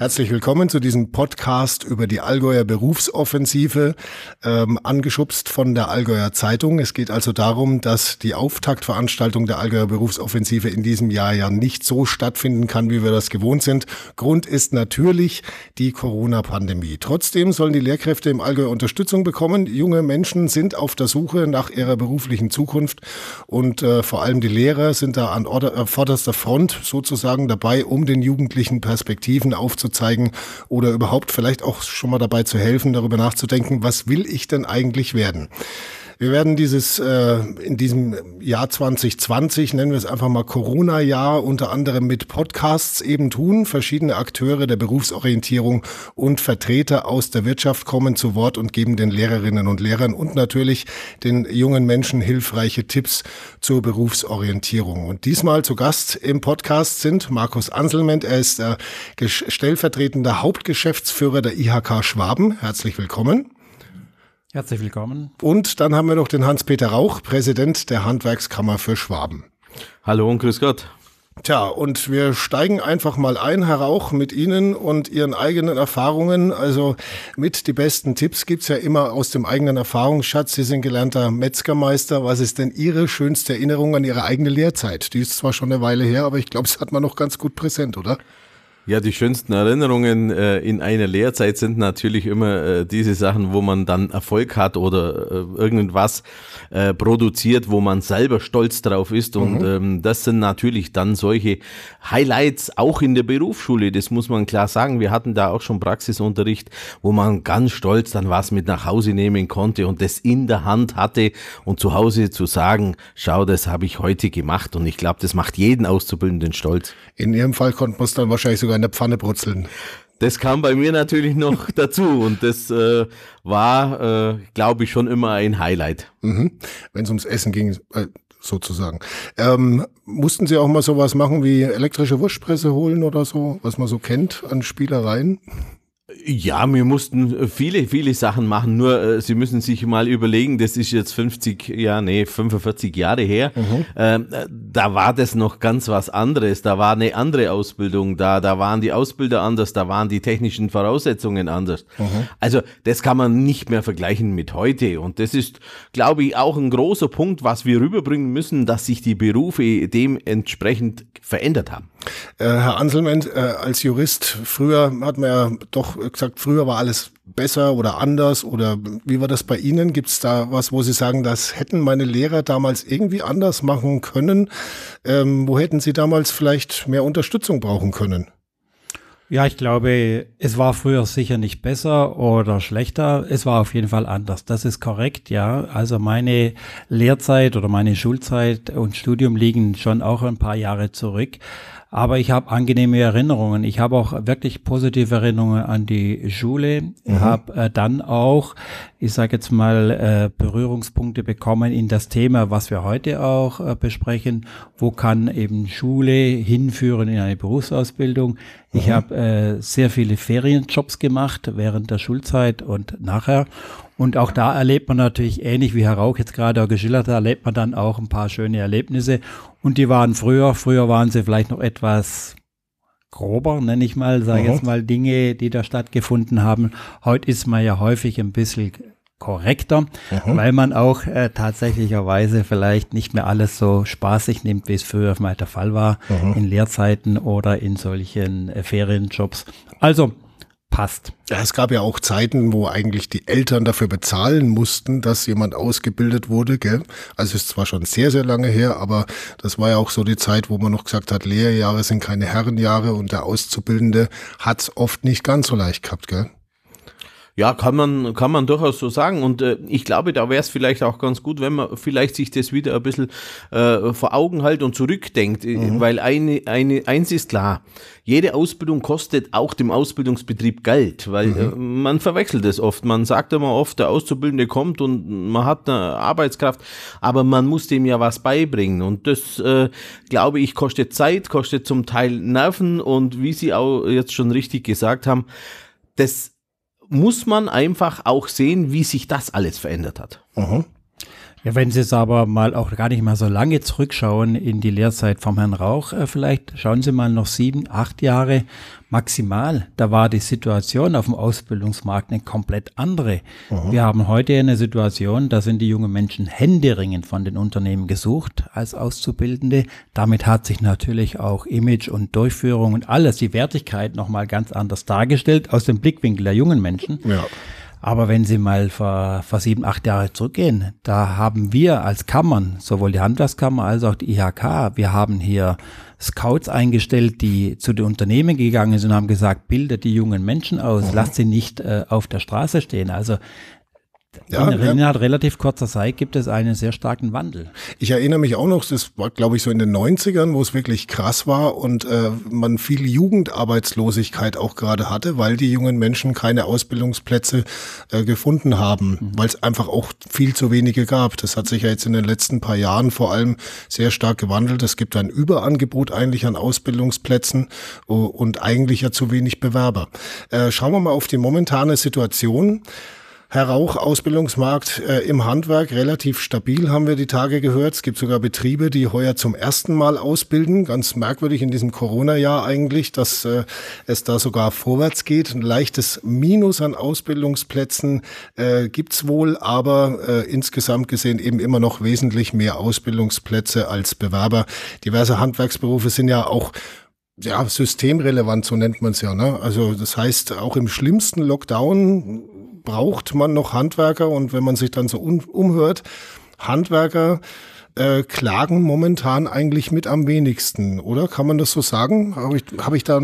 Herzlich willkommen zu diesem Podcast über die Allgäuer Berufsoffensive, ähm, angeschubst von der Allgäuer Zeitung. Es geht also darum, dass die Auftaktveranstaltung der Allgäuer Berufsoffensive in diesem Jahr ja nicht so stattfinden kann, wie wir das gewohnt sind. Grund ist natürlich die Corona-Pandemie. Trotzdem sollen die Lehrkräfte im Allgäu Unterstützung bekommen. Junge Menschen sind auf der Suche nach ihrer beruflichen Zukunft und äh, vor allem die Lehrer sind da an äh, vorderster Front sozusagen dabei, um den Jugendlichen Perspektiven aufzuzeigen aufzuzeigen oder überhaupt vielleicht auch schon mal dabei zu helfen, darüber nachzudenken, was will ich denn eigentlich werden? Wir werden dieses äh, in diesem Jahr 2020, nennen wir es einfach mal Corona-Jahr, unter anderem mit Podcasts eben tun. Verschiedene Akteure der Berufsorientierung und Vertreter aus der Wirtschaft kommen zu Wort und geben den Lehrerinnen und Lehrern und natürlich den jungen Menschen hilfreiche Tipps zur Berufsorientierung. Und diesmal zu Gast im Podcast sind Markus Anselment. Er ist der stellvertretender Hauptgeschäftsführer der IHK Schwaben. Herzlich willkommen. Herzlich willkommen. Und dann haben wir noch den Hans-Peter Rauch, Präsident der Handwerkskammer für Schwaben. Hallo und grüß Gott. Tja, und wir steigen einfach mal ein, Herr Rauch, mit Ihnen und Ihren eigenen Erfahrungen. Also mit die besten Tipps gibt's ja immer aus dem eigenen Erfahrungsschatz. Sie sind gelernter Metzgermeister. Was ist denn Ihre schönste Erinnerung an Ihre eigene Lehrzeit? Die ist zwar schon eine Weile her, aber ich glaube, es hat man noch ganz gut präsent, oder? Ja, die schönsten Erinnerungen äh, in einer Lehrzeit sind natürlich immer äh, diese Sachen, wo man dann Erfolg hat oder äh, irgendwas äh, produziert, wo man selber stolz drauf ist. Und mhm. ähm, das sind natürlich dann solche Highlights auch in der Berufsschule. Das muss man klar sagen. Wir hatten da auch schon Praxisunterricht, wo man ganz stolz dann was mit nach Hause nehmen konnte und das in der Hand hatte und zu Hause zu sagen, schau, das habe ich heute gemacht. Und ich glaube, das macht jeden Auszubildenden stolz. In Ihrem Fall konnte man es dann wahrscheinlich sogar in der Pfanne brutzeln. Das kam bei mir natürlich noch dazu und das äh, war, äh, glaube ich, schon immer ein Highlight. Mhm. Wenn es ums Essen ging, äh, sozusagen. Ähm, mussten Sie auch mal sowas machen wie elektrische Wurstpresse holen oder so, was man so kennt an Spielereien? Ja, wir mussten viele, viele Sachen machen. Nur äh, Sie müssen sich mal überlegen, das ist jetzt 50, ja, nee, 45 Jahre her. Mhm. Ähm, da war das noch ganz was anderes. Da war eine andere Ausbildung da. Da waren die Ausbilder anders. Da waren die technischen Voraussetzungen anders. Mhm. Also das kann man nicht mehr vergleichen mit heute. Und das ist, glaube ich, auch ein großer Punkt, was wir rüberbringen müssen, dass sich die Berufe dementsprechend verändert haben. Äh, Herr Anselment, äh, als Jurist, früher hat man ja doch gesagt, früher war alles besser oder anders oder wie war das bei Ihnen? Gibt es da was, wo Sie sagen, das hätten meine Lehrer damals irgendwie anders machen können? Ähm, wo hätten Sie damals vielleicht mehr Unterstützung brauchen können? Ja, ich glaube, es war früher sicher nicht besser oder schlechter. Es war auf jeden Fall anders. Das ist korrekt, ja. Also meine Lehrzeit oder meine Schulzeit und Studium liegen schon auch ein paar Jahre zurück. Aber ich habe angenehme Erinnerungen. Ich habe auch wirklich positive Erinnerungen an die Schule. Mhm. Habe äh, dann auch, ich sage jetzt mal, äh, Berührungspunkte bekommen in das Thema, was wir heute auch äh, besprechen. Wo kann eben Schule hinführen in eine Berufsausbildung? Ich mhm. habe äh, sehr viele Ferienjobs gemacht während der Schulzeit und nachher. Und auch da erlebt man natürlich ähnlich wie Herr Rauch jetzt gerade auch geschildert hat, erlebt man dann auch ein paar schöne Erlebnisse. Und die waren früher, früher waren sie vielleicht noch etwas grober, nenne ich mal, sage jetzt mal Dinge, die da stattgefunden haben. Heute ist man ja häufig ein bisschen korrekter, mhm. weil man auch äh, tatsächlicherweise vielleicht nicht mehr alles so spaßig nimmt, wie es früher mal der Fall war, mhm. in Lehrzeiten oder in solchen äh, Ferienjobs. Also passt. Ja, es gab ja auch Zeiten, wo eigentlich die Eltern dafür bezahlen mussten, dass jemand ausgebildet wurde. Gell? Also ist zwar schon sehr, sehr lange her, aber das war ja auch so die Zeit, wo man noch gesagt hat, Lehrjahre sind keine Herrenjahre und der Auszubildende hat es oft nicht ganz so leicht gehabt. Gell? Ja, kann man, kann man durchaus so sagen. Und äh, ich glaube, da wäre es vielleicht auch ganz gut, wenn man vielleicht sich das wieder ein bisschen äh, vor Augen hält und zurückdenkt. Äh, mhm. Weil eine, eine, eins ist klar, jede Ausbildung kostet auch dem Ausbildungsbetrieb Geld, weil mhm. äh, man verwechselt es oft. Man sagt immer oft, der Auszubildende kommt und man hat eine Arbeitskraft, aber man muss dem ja was beibringen. Und das, äh, glaube ich, kostet Zeit, kostet zum Teil Nerven und wie Sie auch jetzt schon richtig gesagt haben, das muss man einfach auch sehen, wie sich das alles verändert hat. Mhm. Ja, wenn Sie es aber mal auch gar nicht mal so lange zurückschauen in die Lehrzeit vom Herrn Rauch, äh, vielleicht schauen Sie mal noch sieben, acht Jahre maximal. Da war die Situation auf dem Ausbildungsmarkt eine komplett andere. Mhm. Wir haben heute eine Situation, da sind die jungen Menschen händeringend von den Unternehmen gesucht als Auszubildende. Damit hat sich natürlich auch Image und Durchführung und alles, die Wertigkeit nochmal ganz anders dargestellt aus dem Blickwinkel der jungen Menschen. Ja. Aber wenn Sie mal vor, vor sieben, acht Jahre zurückgehen, da haben wir als Kammern, sowohl die Handwerkskammer als auch die IHK, wir haben hier Scouts eingestellt, die zu den Unternehmen gegangen sind und haben gesagt, bildet die jungen Menschen aus, lasst sie nicht äh, auf der Straße stehen. Also ja, in, ja. innerhalb relativ kurzer Zeit gibt es einen sehr starken Wandel. Ich erinnere mich auch noch, das war glaube ich so in den 90ern, wo es wirklich krass war und äh, man viel Jugendarbeitslosigkeit auch gerade hatte, weil die jungen Menschen keine Ausbildungsplätze äh, gefunden haben, mhm. weil es einfach auch viel zu wenige gab. Das hat sich ja jetzt in den letzten paar Jahren vor allem sehr stark gewandelt. Es gibt ein Überangebot eigentlich an Ausbildungsplätzen und eigentlich ja zu wenig Bewerber. Äh, schauen wir mal auf die momentane Situation. Herr Rauch, Ausbildungsmarkt äh, im Handwerk relativ stabil, haben wir die Tage gehört. Es gibt sogar Betriebe, die heuer zum ersten Mal ausbilden. Ganz merkwürdig in diesem Corona-Jahr eigentlich, dass äh, es da sogar vorwärts geht. Ein leichtes Minus an Ausbildungsplätzen äh, gibt's wohl, aber äh, insgesamt gesehen eben immer noch wesentlich mehr Ausbildungsplätze als Bewerber. Diverse Handwerksberufe sind ja auch ja, systemrelevant, so nennt man es ja. Ne? Also das heißt, auch im schlimmsten Lockdown braucht man noch Handwerker und wenn man sich dann so umhört, Handwerker äh, klagen momentan eigentlich mit am wenigsten, oder? Kann man das so sagen? Habe ich, hab ich da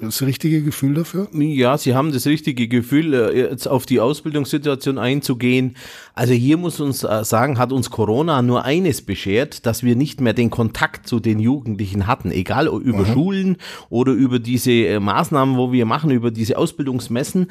das richtige Gefühl dafür? Ja, Sie haben das richtige Gefühl, äh, jetzt auf die Ausbildungssituation einzugehen. Also hier muss uns äh, sagen, hat uns Corona nur eines beschert, dass wir nicht mehr den Kontakt zu den Jugendlichen hatten, egal über mhm. Schulen oder über diese äh, Maßnahmen, wo wir machen, über diese Ausbildungsmessen,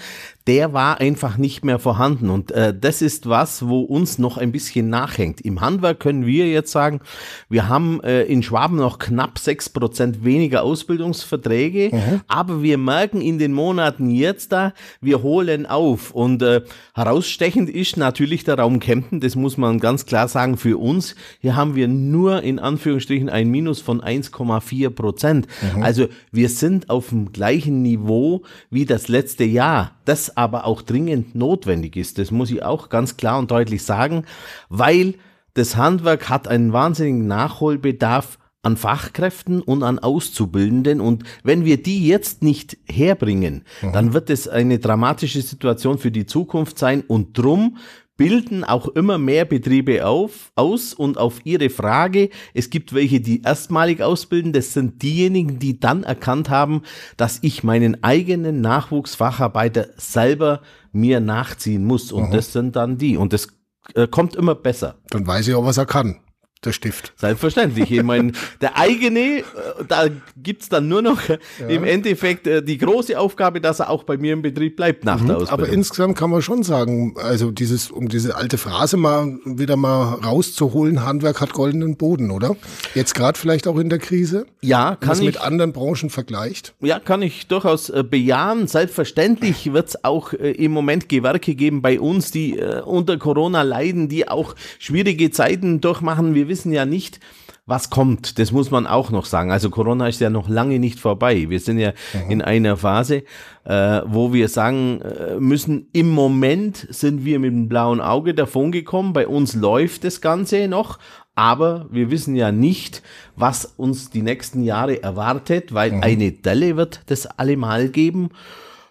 der war einfach nicht mehr vorhanden. Und äh, das ist was, wo uns noch ein bisschen nachhängt. Im Handwerk können wir jetzt sagen, wir haben äh, in Schwaben noch knapp sechs Prozent weniger Ausbildungsverträge, mhm. aber wir merken in den Monaten jetzt da, wir holen auf. Und äh, herausstechend ist natürlich der der Raum Kempten, das muss man ganz klar sagen, für uns, hier haben wir nur in Anführungsstrichen ein Minus von 1,4 Prozent. Mhm. Also wir sind auf dem gleichen Niveau wie das letzte Jahr, das aber auch dringend notwendig ist. Das muss ich auch ganz klar und deutlich sagen, weil das Handwerk hat einen wahnsinnigen Nachholbedarf an Fachkräften und an Auszubildenden. Und wenn wir die jetzt nicht herbringen, mhm. dann wird es eine dramatische Situation für die Zukunft sein. Und drum bilden auch immer mehr Betriebe auf, aus und auf ihre Frage, es gibt welche, die erstmalig ausbilden, das sind diejenigen, die dann erkannt haben, dass ich meinen eigenen Nachwuchsfacharbeiter selber mir nachziehen muss. Und Aha. das sind dann die. Und das äh, kommt immer besser. Dann weiß ich auch, was er kann der Stift. Selbstverständlich. Ich meine, der eigene, äh, da gibt's dann nur noch ja. im Endeffekt äh, die große Aufgabe, dass er auch bei mir im Betrieb bleibt nach mhm, der Ausbildung. Aber insgesamt kann man schon sagen, also dieses, um diese alte Phrase mal wieder mal rauszuholen, Handwerk hat goldenen Boden, oder? Jetzt gerade vielleicht auch in der Krise? Ja, kann ich. mit anderen Branchen vergleicht? Ja, kann ich durchaus äh, bejahen. Selbstverständlich wird's auch äh, im Moment Gewerke geben bei uns, die unter Corona leiden, die auch schwierige Zeiten durchmachen. Wir wissen ja nicht, was kommt. Das muss man auch noch sagen. Also Corona ist ja noch lange nicht vorbei. Wir sind ja mhm. in einer Phase, äh, wo wir sagen äh, müssen, im Moment sind wir mit dem blauen Auge davongekommen. Bei uns läuft das Ganze noch. Aber wir wissen ja nicht, was uns die nächsten Jahre erwartet, weil mhm. eine Delle wird das allemal geben.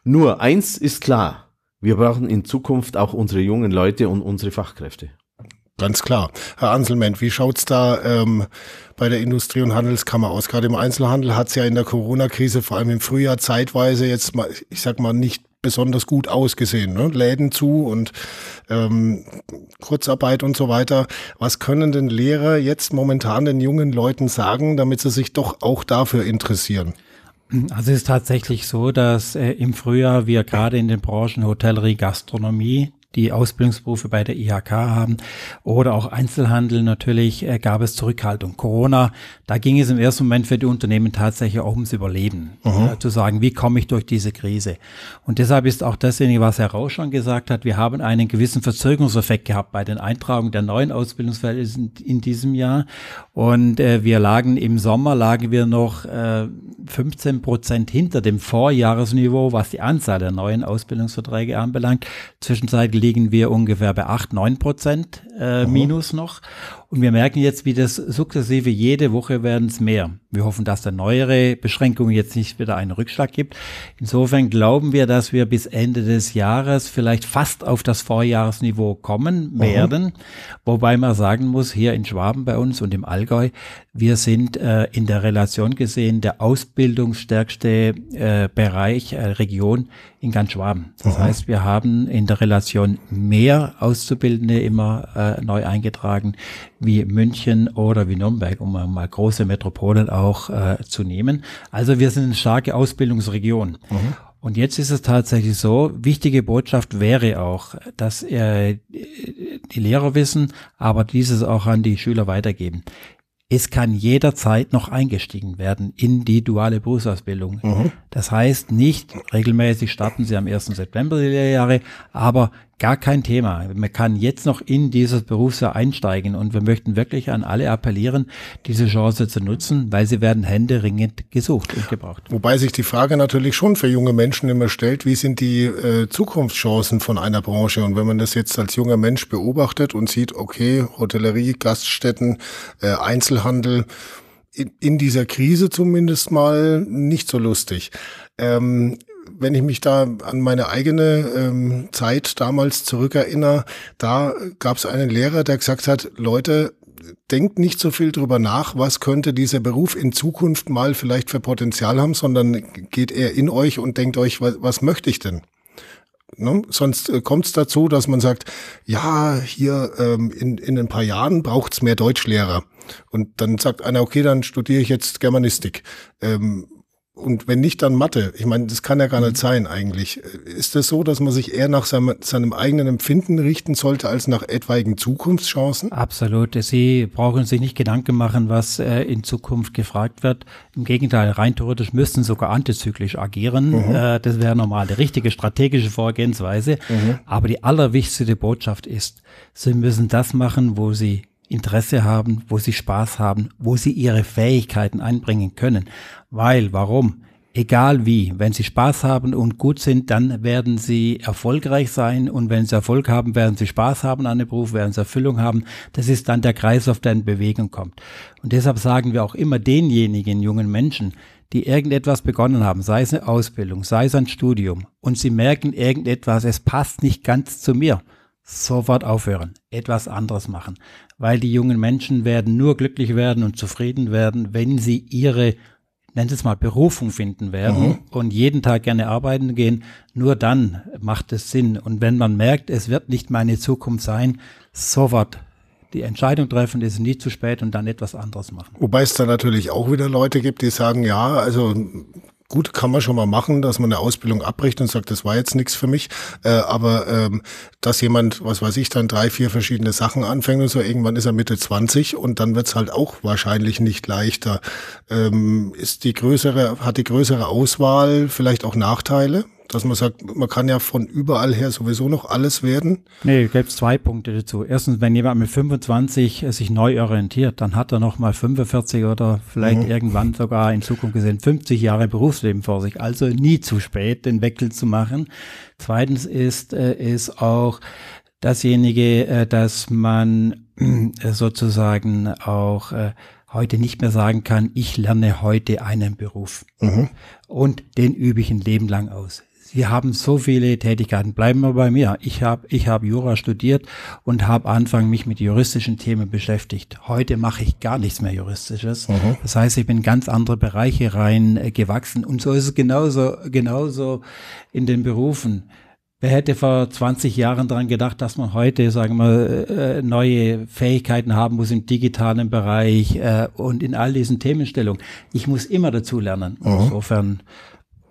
Nur eins ist klar. Wir brauchen in Zukunft auch unsere jungen Leute und unsere Fachkräfte. Ganz klar. Herr Anselment, wie schaut's da ähm, bei der Industrie- und Handelskammer aus? Gerade im Einzelhandel hat's ja in der Corona-Krise, vor allem im Frühjahr, zeitweise jetzt mal, ich sag mal, nicht besonders gut ausgesehen. Ne? Läden zu und ähm, Kurzarbeit und so weiter. Was können denn Lehrer jetzt momentan den jungen Leuten sagen, damit sie sich doch auch dafür interessieren? Also es ist tatsächlich so, dass äh, im Frühjahr wir gerade in den Branchen Hotellerie, Gastronomie die Ausbildungsberufe bei der IHK haben oder auch Einzelhandel natürlich äh, gab es Zurückhaltung. Corona, da ging es im ersten Moment für die Unternehmen tatsächlich auch ums Überleben, äh, zu sagen, wie komme ich durch diese Krise. Und deshalb ist auch dasjenige, was Herr Rausch schon gesagt hat, wir haben einen gewissen Verzögerungseffekt gehabt bei den Eintragungen der neuen Ausbildungsfelder in, in diesem Jahr. Und äh, wir lagen im Sommer, lagen wir noch äh, 15 Prozent hinter dem Vorjahresniveau, was die Anzahl der neuen Ausbildungsverträge anbelangt. Zwischenzeitlich liegen wir ungefähr bei 8, 9 Prozent äh, Minus noch. Und wir merken jetzt, wie das sukzessive jede Woche werden es mehr. Wir hoffen, dass der neuere Beschränkungen jetzt nicht wieder einen Rückschlag gibt. Insofern glauben wir, dass wir bis Ende des Jahres vielleicht fast auf das Vorjahresniveau kommen werden. Mhm. Wobei man sagen muss, hier in Schwaben bei uns und im Allgäu, wir sind äh, in der Relation gesehen der ausbildungsstärkste äh, Bereich, äh, Region in ganz Schwaben. Das mhm. heißt, wir haben in der Relation mehr Auszubildende immer äh, neu eingetragen wie München oder wie Nürnberg, um mal große Metropolen auch äh, zu nehmen. Also wir sind eine starke Ausbildungsregion. Mhm. Und jetzt ist es tatsächlich so, wichtige Botschaft wäre auch, dass äh, die Lehrer wissen, aber dieses auch an die Schüler weitergeben. Es kann jederzeit noch eingestiegen werden in die duale Berufsausbildung. Mhm. Das heißt nicht, regelmäßig starten Sie am 1. September die Lehrjahre, aber gar kein Thema. Man kann jetzt noch in dieses Berufsjahr einsteigen und wir möchten wirklich an alle appellieren, diese Chance zu nutzen, weil sie werden händeringend gesucht und gebraucht. Wobei sich die Frage natürlich schon für junge Menschen immer stellt, wie sind die äh, Zukunftschancen von einer Branche? Und wenn man das jetzt als junger Mensch beobachtet und sieht, okay, Hotellerie, Gaststätten, äh, Einzelhandel, in, in dieser Krise zumindest mal nicht so lustig. Ähm, wenn ich mich da an meine eigene ähm, Zeit damals zurückerinnere, da gab es einen Lehrer, der gesagt hat, Leute, denkt nicht so viel drüber nach, was könnte dieser Beruf in Zukunft mal vielleicht für Potenzial haben, sondern geht eher in euch und denkt euch, was, was möchte ich denn? Ne? Sonst äh, kommt es dazu, dass man sagt, ja, hier ähm, in, in ein paar Jahren braucht es mehr Deutschlehrer. Und dann sagt einer, okay, dann studiere ich jetzt Germanistik. Ähm, und wenn nicht, dann Mathe. Ich meine, das kann ja gar nicht mhm. sein eigentlich. Ist das so, dass man sich eher nach seinem, seinem, eigenen Empfinden richten sollte, als nach etwaigen Zukunftschancen? Absolut. Sie brauchen sich nicht Gedanken machen, was äh, in Zukunft gefragt wird. Im Gegenteil, rein theoretisch müssten sogar antizyklisch agieren. Mhm. Äh, das wäre normal, die richtige strategische Vorgehensweise. Mhm. Aber die allerwichtigste Botschaft ist, Sie müssen das machen, wo Sie Interesse haben, wo sie Spaß haben, wo sie ihre Fähigkeiten einbringen können. Weil, warum? Egal wie, wenn sie Spaß haben und gut sind, dann werden sie erfolgreich sein und wenn sie Erfolg haben, werden sie Spaß haben an dem Beruf, werden sie Erfüllung haben. Das ist dann der Kreislauf, der in Bewegung kommt. Und deshalb sagen wir auch immer denjenigen jungen Menschen, die irgendetwas begonnen haben, sei es eine Ausbildung, sei es ein Studium, und sie merken irgendetwas, es passt nicht ganz zu mir, sofort aufhören, etwas anderes machen, weil die jungen Menschen werden nur glücklich werden und zufrieden werden, wenn sie ihre, nennt es mal, Berufung finden werden mhm. und jeden Tag gerne arbeiten gehen. Nur dann macht es Sinn. Und wenn man merkt, es wird nicht meine Zukunft sein, sofort die Entscheidung treffen, ist nie zu spät und dann etwas anderes machen. Wobei es da natürlich auch wieder Leute gibt, die sagen, ja, also gut, kann man schon mal machen, dass man eine Ausbildung abbricht und sagt, das war jetzt nichts für mich. Äh, aber ähm, dass jemand, was weiß ich, dann drei, vier verschiedene Sachen anfängt und so, irgendwann ist er Mitte 20 und dann wird's halt auch wahrscheinlich nicht leichter. Ähm, ist die größere, hat die größere Auswahl vielleicht auch Nachteile? Dass man sagt, man kann ja von überall her sowieso noch alles werden? Nee, gibt es zwei Punkte dazu. Erstens, wenn jemand mit 25 sich neu orientiert, dann hat er noch mal 45 oder vielleicht mhm. irgendwann sogar in Zukunft gesehen 50 Jahre Berufsleben vor sich. Also nie zu spät, den Wechsel zu machen. Zweitens ist, äh, ist auch dasjenige, äh, dass man äh, sozusagen auch äh, heute nicht mehr sagen kann, ich lerne heute einen Beruf. Mhm. Und den übe ich ein Leben lang aus. Sie haben so viele Tätigkeiten. Bleiben wir bei mir. Ich habe ich hab Jura studiert und habe Anfang mich mit juristischen Themen beschäftigt. Heute mache ich gar nichts mehr Juristisches. Mhm. Das heißt, ich bin ganz andere Bereiche rein äh, gewachsen. Und so ist es genauso, genauso in den Berufen. Wer hätte vor 20 Jahren daran gedacht, dass man heute, sagen wir, äh, neue Fähigkeiten haben muss im digitalen Bereich äh, und in all diesen Themenstellungen. Ich muss immer dazu lernen. Mhm. Insofern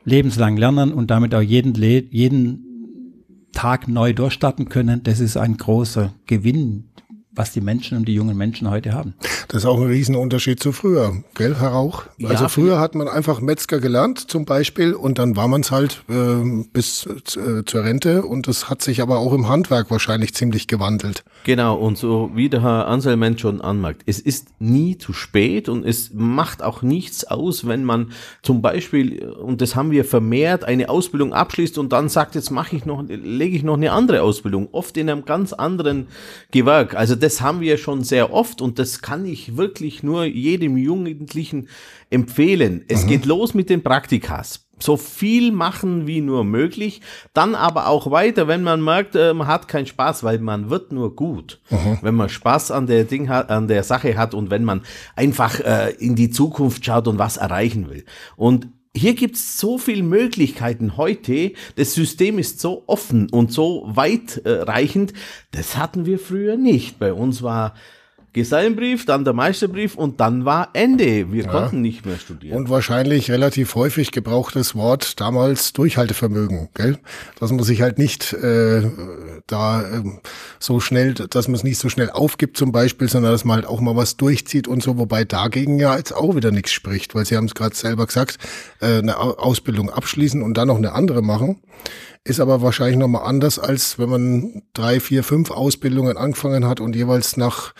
lebenslang lernen und damit auch jeden, jeden Tag neu durchstarten können, das ist ein großer Gewinn, was die Menschen und die jungen Menschen heute haben. Das ist auch ein Riesenunterschied zu früher, gell, Herr Rauch? Also ja, früher hat man einfach Metzger gelernt zum Beispiel und dann war man es halt äh, bis äh, zur Rente und das hat sich aber auch im Handwerk wahrscheinlich ziemlich gewandelt. Genau, und so wie der Herr Anselment schon anmerkt, es ist nie zu spät und es macht auch nichts aus, wenn man zum Beispiel, und das haben wir vermehrt, eine Ausbildung abschließt und dann sagt, jetzt mache ich noch, lege ich noch eine andere Ausbildung, oft in einem ganz anderen Gewerk. Also das haben wir schon sehr oft und das kann ich wirklich nur jedem Jugendlichen empfehlen. Es mhm. geht los mit den Praktikas so viel machen wie nur möglich, dann aber auch weiter, wenn man merkt, äh, man hat keinen Spaß, weil man wird nur gut, mhm. wenn man Spaß an der Ding hat, an der Sache hat und wenn man einfach äh, in die Zukunft schaut und was erreichen will. Und hier gibt's so viele Möglichkeiten heute. Das System ist so offen und so weitreichend. Das hatten wir früher nicht. Bei uns war Gesellenbrief, dann der Meisterbrief und dann war Ende. Wir ja. konnten nicht mehr studieren. Und wahrscheinlich relativ häufig gebrauchtes Wort damals Durchhaltevermögen, gell? Dass man sich halt nicht äh, da äh, so schnell, dass man es nicht so schnell aufgibt zum Beispiel, sondern dass man halt auch mal was durchzieht und so, wobei dagegen ja jetzt auch wieder nichts spricht, weil Sie haben es gerade selber gesagt, äh, eine Ausbildung abschließen und dann noch eine andere machen ist aber wahrscheinlich nochmal anders, als wenn man drei, vier, fünf Ausbildungen angefangen hat und jeweils nach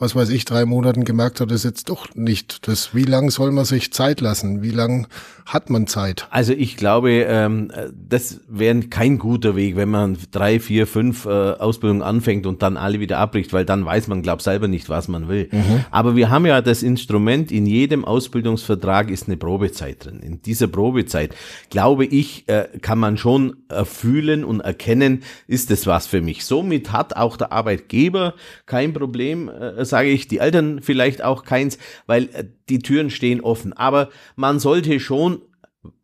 was weiß ich, drei Monaten gemerkt hat, das jetzt doch nicht. Das, wie lang soll man sich Zeit lassen? Wie lang hat man Zeit? Also ich glaube, ähm, das wäre kein guter Weg, wenn man drei, vier, fünf äh, Ausbildungen anfängt und dann alle wieder abbricht, weil dann weiß man, glaube selber nicht, was man will. Mhm. Aber wir haben ja das Instrument, in jedem Ausbildungsvertrag ist eine Probezeit drin. In dieser Probezeit, glaube ich, äh, kann man schon erfühlen und erkennen, ist das was für mich. Somit hat auch der Arbeitgeber kein Problem, äh, sage ich, die Eltern vielleicht auch keins, weil äh, die Türen stehen offen. Aber man sollte schon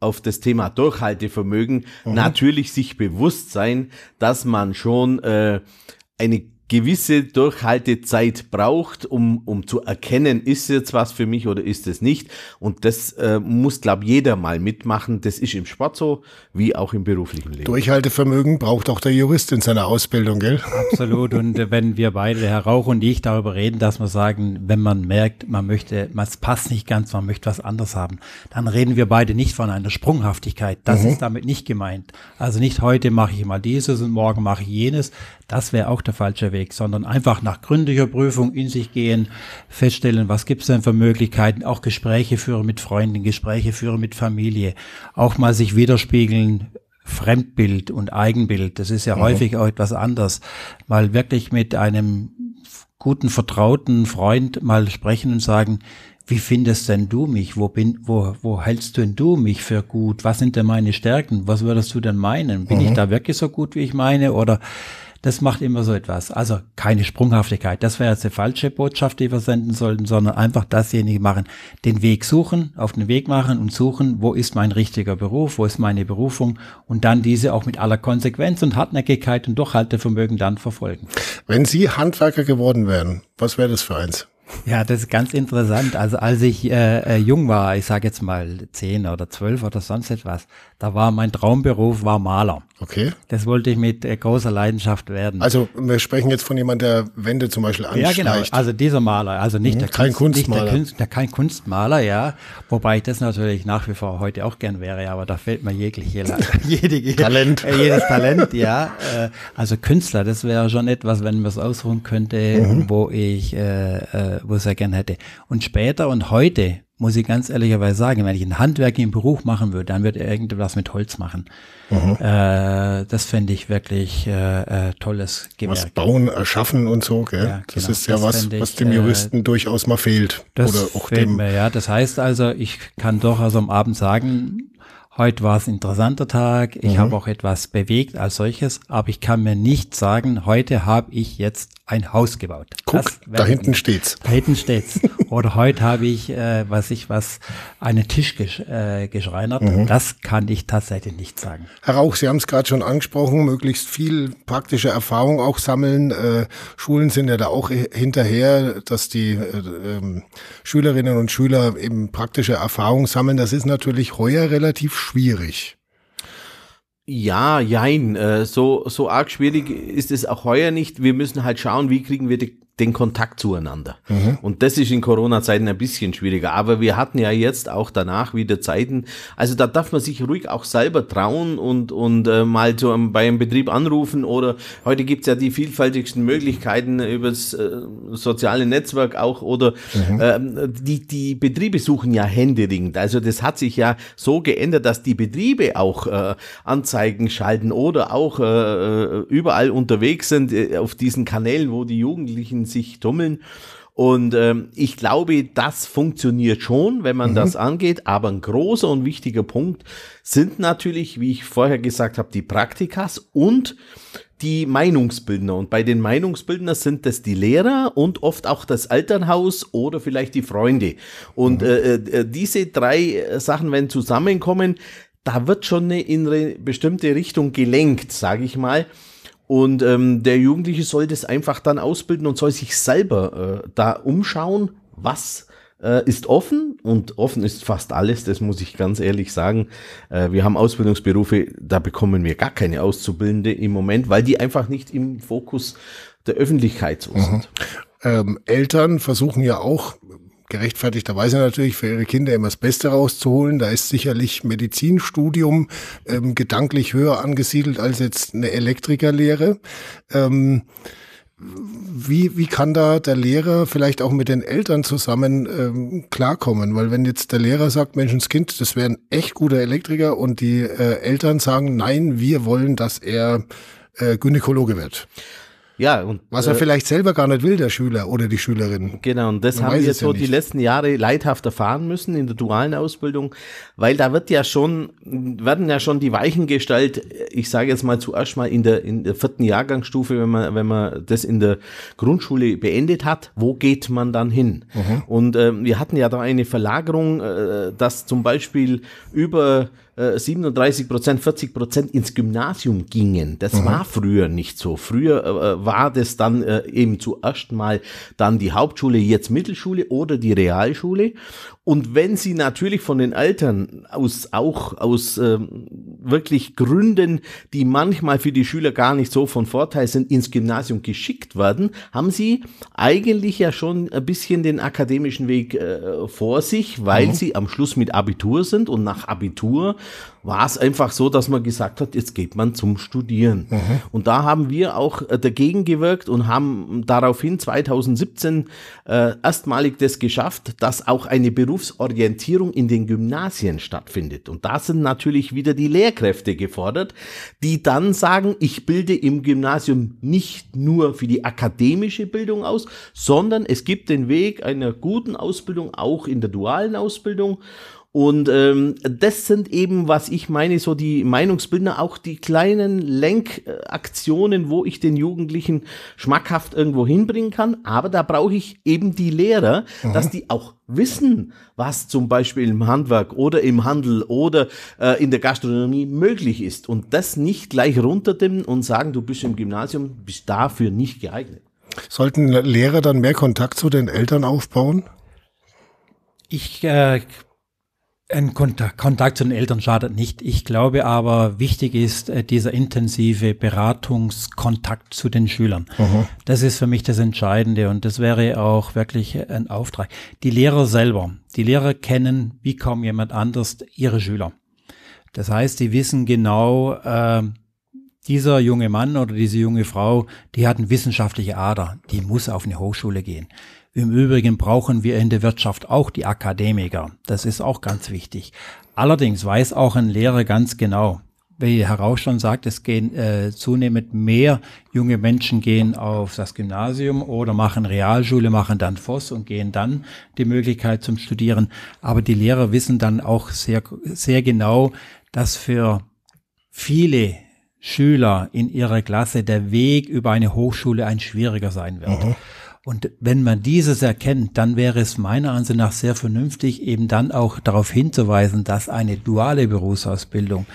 auf das Thema Durchhaltevermögen mhm. natürlich sich bewusst sein, dass man schon äh, eine gewisse Durchhaltezeit braucht, um, um zu erkennen, ist jetzt was für mich oder ist es nicht. Und das äh, muss, glaube jeder mal mitmachen. Das ist im Sport so, wie auch im beruflichen Leben. Durchhaltevermögen braucht auch der Jurist in seiner Ausbildung, gell? Absolut. Und äh, wenn wir beide, Herr Rauch und ich, darüber reden, dass wir sagen, wenn man merkt, man möchte, es passt nicht ganz, man möchte was anderes haben, dann reden wir beide nicht von einer Sprunghaftigkeit. Das mhm. ist damit nicht gemeint. Also nicht heute mache ich mal dieses und morgen mache ich jenes. Das wäre auch der falsche Weg, sondern einfach nach gründlicher Prüfung in sich gehen, feststellen, was gibt es denn für Möglichkeiten, auch Gespräche führen mit Freunden, Gespräche führen mit Familie, auch mal sich widerspiegeln, Fremdbild und Eigenbild, das ist ja mhm. häufig auch etwas anders, mal wirklich mit einem guten, vertrauten Freund mal sprechen und sagen, wie findest denn du mich? Wo bin, wo, wo hältst denn du mich für gut? Was sind denn meine Stärken? Was würdest du denn meinen? Bin mhm. ich da wirklich so gut, wie ich meine? Oder das macht immer so etwas. Also keine Sprunghaftigkeit. Das wäre jetzt eine falsche Botschaft, die wir senden sollten, sondern einfach dasjenige machen, den Weg suchen, auf den Weg machen und suchen, wo ist mein richtiger Beruf, wo ist meine Berufung und dann diese auch mit aller Konsequenz und Hartnäckigkeit und Durchhaltevermögen dann verfolgen. Wenn Sie Handwerker geworden wären, was wäre das für eins? Ja, das ist ganz interessant. Also als ich äh, äh jung war, ich sage jetzt mal zehn oder zwölf oder sonst etwas, da war mein Traumberuf war Maler. Okay. Das wollte ich mit äh, großer Leidenschaft werden. Also wir sprechen jetzt von jemand, der Wände zum Beispiel anstreicht. Ja, genau. Also dieser Maler, also nicht mhm. der kein Kunst, Kunstmaler. Nicht der, Kunst, der, kein Kunstmaler, ja. Wobei ich das natürlich nach wie vor heute auch gern wäre, aber da fehlt mir jegliche jede, Talent. Äh, jedes Talent, ja. Äh, also Künstler, das wäre schon etwas, wenn man es ausruhen könnte, mhm. wo ich äh, äh, wo ich sehr gern hätte. Und später und heute muss ich ganz ehrlicherweise sagen, wenn ich einen handwerklichen Beruf machen würde, dann würde er irgendwas mit Holz machen. Mhm. Äh, das fände ich wirklich äh, äh, tolles Gewerk. Was bauen, erschaffen und so, gell? Ja, das genau. ist ja das was, ich, was dem äh, Juristen äh, durchaus mal fehlt. Das Oder auch dem mir, ja. Das heißt also, ich kann doch also am Abend sagen, Heute war es ein interessanter Tag. Ich mhm. habe auch etwas bewegt als solches, aber ich kann mir nicht sagen, heute habe ich jetzt ein Haus gebaut. Guck, da hinten steht's. Da hinten steht's. Oder heute habe ich, äh, was ich was, einen Tisch gesch äh, geschreinert. Mhm. Das kann ich tatsächlich nicht sagen. Herr Rauch, Sie haben es gerade schon angesprochen, möglichst viel praktische Erfahrung auch sammeln. Äh, Schulen sind ja da auch hinterher, dass die äh, äh, Schülerinnen und Schüler eben praktische Erfahrung sammeln. Das ist natürlich heuer relativ schwierig. Ja, jein. Äh, so, so arg schwierig ist es auch heuer nicht. Wir müssen halt schauen, wie kriegen wir die den Kontakt zueinander. Mhm. Und das ist in Corona-Zeiten ein bisschen schwieriger. Aber wir hatten ja jetzt auch danach wieder Zeiten. Also da darf man sich ruhig auch selber trauen und, und äh, mal so bei einem Betrieb anrufen oder heute gibt's ja die vielfältigsten Möglichkeiten übers äh, soziale Netzwerk auch oder mhm. äh, die, die Betriebe suchen ja händeringend. Also das hat sich ja so geändert, dass die Betriebe auch äh, Anzeigen schalten oder auch äh, äh überall unterwegs sind äh, auf diesen Kanälen, wo die Jugendlichen sich tummeln. Und ähm, ich glaube, das funktioniert schon, wenn man mhm. das angeht. Aber ein großer und wichtiger Punkt sind natürlich, wie ich vorher gesagt habe, die Praktikas und die Meinungsbildner. Und bei den Meinungsbildner sind das die Lehrer und oft auch das Elternhaus oder vielleicht die Freunde. Und mhm. äh, äh, diese drei Sachen, wenn zusammenkommen, da wird schon eine in eine bestimmte Richtung gelenkt, sage ich mal. Und ähm, der Jugendliche soll das einfach dann ausbilden und soll sich selber äh, da umschauen, was äh, ist offen und offen ist fast alles, das muss ich ganz ehrlich sagen. Äh, wir haben Ausbildungsberufe, da bekommen wir gar keine Auszubildende im Moment, weil die einfach nicht im Fokus der Öffentlichkeit so sind. Mhm. Ähm, Eltern versuchen ja auch gerechtfertigterweise natürlich für ihre Kinder immer das Beste rauszuholen. Da ist sicherlich Medizinstudium ähm, gedanklich höher angesiedelt als jetzt eine Elektrikerlehre. Ähm, wie, wie kann da der Lehrer vielleicht auch mit den Eltern zusammen ähm, klarkommen? Weil wenn jetzt der Lehrer sagt, Menschenskind, das wäre ein echt guter Elektriker und die äh, Eltern sagen, nein, wir wollen, dass er äh, Gynäkologe wird. Ja, und was er äh, vielleicht selber gar nicht will, der Schüler oder die Schülerin. Genau, und das Man haben wir so ja die letzten Jahre leidhaft erfahren müssen in der dualen Ausbildung, weil da wird ja schon, werden ja schon die Weichen gestellt, ich sage jetzt mal zuerst mal in der, in der vierten Jahrgangsstufe, wenn man, wenn man das in der Grundschule beendet hat, wo geht man dann hin? Mhm. Und äh, wir hatten ja da eine Verlagerung, äh, dass zum Beispiel über 37 äh, Prozent, 40 Prozent ins Gymnasium gingen. Das mhm. war früher nicht so. Früher äh, war das dann äh, eben zuerst mal dann die Hauptschule, jetzt Mittelschule oder die Realschule. Und wenn sie natürlich von den Eltern aus auch aus ähm, wirklich Gründen, die manchmal für die Schüler gar nicht so von Vorteil sind, ins Gymnasium geschickt werden, haben sie eigentlich ja schon ein bisschen den akademischen Weg äh, vor sich, weil mhm. sie am Schluss mit Abitur sind und nach Abitur war es einfach so, dass man gesagt hat, jetzt geht man zum Studieren. Mhm. Und da haben wir auch äh, dagegen gewirkt und haben daraufhin 2017 äh, erstmalig das geschafft, dass auch eine Berufsorientierung in den Gymnasien stattfindet. Und da sind natürlich wieder die Lehrkräfte gefordert, die dann sagen, ich bilde im Gymnasium nicht nur für die akademische Bildung aus, sondern es gibt den Weg einer guten Ausbildung auch in der dualen Ausbildung. Und ähm, das sind eben, was ich meine, so die Meinungsbildner, auch die kleinen Lenkaktionen, wo ich den Jugendlichen schmackhaft irgendwo hinbringen kann. Aber da brauche ich eben die Lehrer, mhm. dass die auch wissen, was zum Beispiel im Handwerk oder im Handel oder äh, in der Gastronomie möglich ist. Und das nicht gleich runterdimmen und sagen, du bist im Gymnasium, bist dafür nicht geeignet. Sollten Lehrer dann mehr Kontakt zu den Eltern aufbauen? Ich äh, ein Kontakt, Kontakt zu den Eltern schadet nicht. Ich glaube aber, wichtig ist äh, dieser intensive Beratungskontakt zu den Schülern. Mhm. Das ist für mich das Entscheidende und das wäre auch wirklich ein Auftrag. Die Lehrer selber, die Lehrer kennen wie kaum jemand anders ihre Schüler. Das heißt, die wissen genau, äh, dieser junge Mann oder diese junge Frau, die hat eine wissenschaftliche Ader, die muss auf eine Hochschule gehen. Im Übrigen brauchen wir in der Wirtschaft auch die Akademiker. Das ist auch ganz wichtig. Allerdings weiß auch ein Lehrer ganz genau, wie Herr Rausch schon sagt, es gehen äh, zunehmend mehr junge Menschen gehen auf das Gymnasium oder machen Realschule, machen dann Voss und gehen dann die Möglichkeit zum Studieren. Aber die Lehrer wissen dann auch sehr, sehr genau, dass für viele Schüler in ihrer Klasse der Weg über eine Hochschule ein schwieriger sein wird. Mhm. Und wenn man dieses erkennt, dann wäre es meiner Ansicht nach sehr vernünftig, eben dann auch darauf hinzuweisen, dass eine duale Berufsausbildung,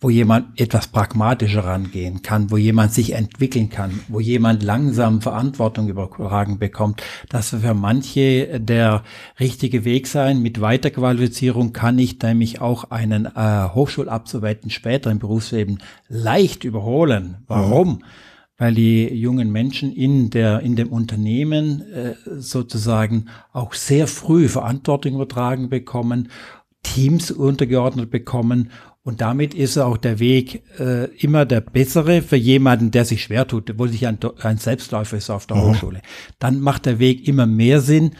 wo jemand etwas pragmatischer rangehen kann, wo jemand sich entwickeln kann, wo jemand langsam Verantwortung übertragen bekommt, dass für manche der richtige Weg sein. Mit Weiterqualifizierung kann ich nämlich auch einen äh, Hochschulabsolventen später im Berufsleben leicht überholen. Warum? Mhm weil die jungen Menschen in der in dem Unternehmen äh, sozusagen auch sehr früh Verantwortung übertragen bekommen, Teams untergeordnet bekommen und damit ist auch der Weg äh, immer der bessere für jemanden, der sich schwer tut, wo sich ein, ein Selbstläufer ist auf der mhm. Hochschule. Dann macht der Weg immer mehr Sinn,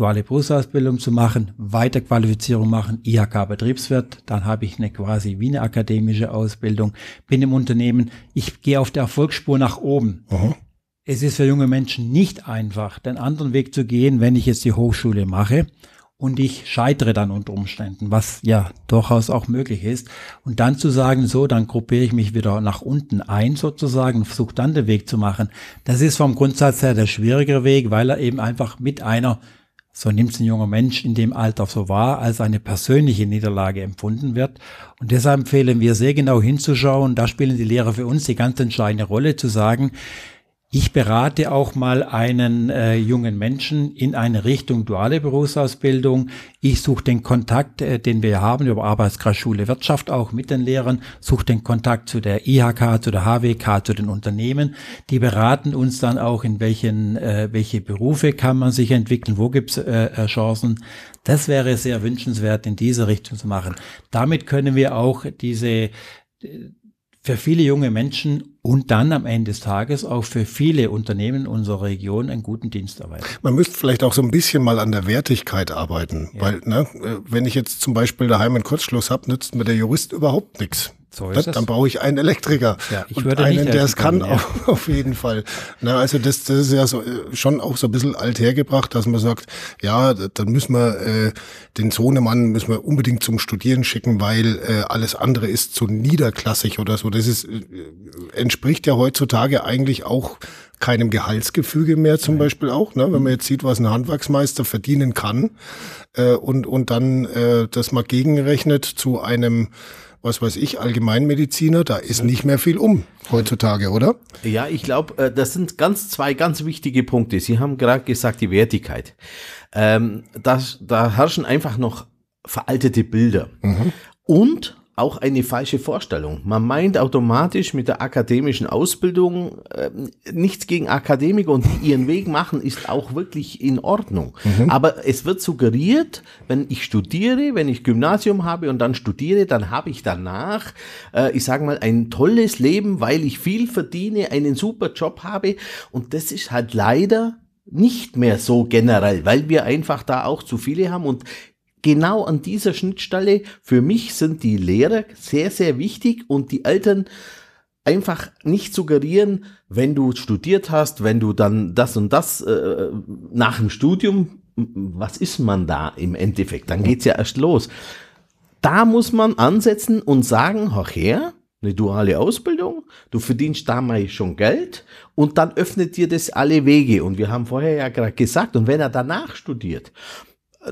duale Berufsausbildung zu machen, Weiterqualifizierung machen, IHK Betriebswirt, dann habe ich eine quasi wie eine akademische Ausbildung, bin im Unternehmen, ich gehe auf der Erfolgsspur nach oben. Aha. Es ist für junge Menschen nicht einfach, den anderen Weg zu gehen, wenn ich jetzt die Hochschule mache und ich scheitere dann unter Umständen, was ja durchaus auch möglich ist. Und dann zu sagen, so, dann gruppiere ich mich wieder nach unten ein sozusagen, versuche dann den Weg zu machen. Das ist vom Grundsatz her der schwierigere Weg, weil er eben einfach mit einer so nimmt ein junger Mensch in dem Alter so wahr, als eine persönliche Niederlage empfunden wird. Und deshalb empfehlen wir sehr genau hinzuschauen. Da spielen die Lehrer für uns die ganz entscheidende Rolle, zu sagen, ich berate auch mal einen äh, jungen Menschen in eine Richtung duale Berufsausbildung. Ich suche den Kontakt, äh, den wir haben über Arbeitskreisschule Wirtschaft auch mit den Lehrern, suche den Kontakt zu der IHK, zu der HWK, zu den Unternehmen. Die beraten uns dann auch, in welchen, äh, welche Berufe kann man sich entwickeln, wo gibt's äh, äh Chancen. Das wäre sehr wünschenswert, in diese Richtung zu machen. Damit können wir auch diese für viele junge Menschen und dann am Ende des Tages auch für viele Unternehmen unserer Region einen guten Dienst erweisen. Man müsste vielleicht auch so ein bisschen mal an der Wertigkeit arbeiten, ja. weil ne, wenn ich jetzt zum Beispiel daheim einen Kurzschluss habe, nützt mir der Jurist überhaupt nichts. So das, dann brauche ich einen Elektriker. Ja, ich würde einen, der es kann, ja. auf, jeden Fall. Na, also das, das ist ja so, äh, schon auch so ein bisschen althergebracht, dass man sagt, ja, dann müssen wir äh, den Sohnemann müssen wir unbedingt zum Studieren schicken, weil äh, alles andere ist zu niederklassig oder so. Das ist äh, entspricht ja heutzutage eigentlich auch keinem Gehaltsgefüge mehr zum. Beispiel auch, ne? wenn man jetzt sieht, was ein Handwerksmeister verdienen kann äh, und, und dann äh, das mal gegenrechnet zu einem was weiß ich, Allgemeinmediziner, da ist nicht mehr viel um heutzutage, oder? Ja, ich glaube, äh, das sind ganz zwei ganz wichtige Punkte. Sie haben gerade gesagt, die Wertigkeit. Ähm, das, da herrschen einfach noch veraltete Bilder. Mhm. Und auch eine falsche Vorstellung. Man meint automatisch mit der akademischen Ausbildung äh, nichts gegen Akademiker und die ihren Weg machen, ist auch wirklich in Ordnung. Mhm. Aber es wird suggeriert, wenn ich studiere, wenn ich Gymnasium habe und dann studiere, dann habe ich danach, äh, ich sage mal, ein tolles Leben, weil ich viel verdiene, einen super Job habe und das ist halt leider nicht mehr so generell, weil wir einfach da auch zu viele haben und genau an dieser Schnittstelle, für mich sind die Lehrer sehr, sehr wichtig und die Eltern einfach nicht suggerieren, wenn du studiert hast, wenn du dann das und das äh, nach dem Studium, was ist man da im Endeffekt? Dann geht's ja erst los. Da muss man ansetzen und sagen, ach her, eine duale Ausbildung, du verdienst damals schon Geld und dann öffnet dir das alle Wege. Und wir haben vorher ja gerade gesagt, und wenn er danach studiert,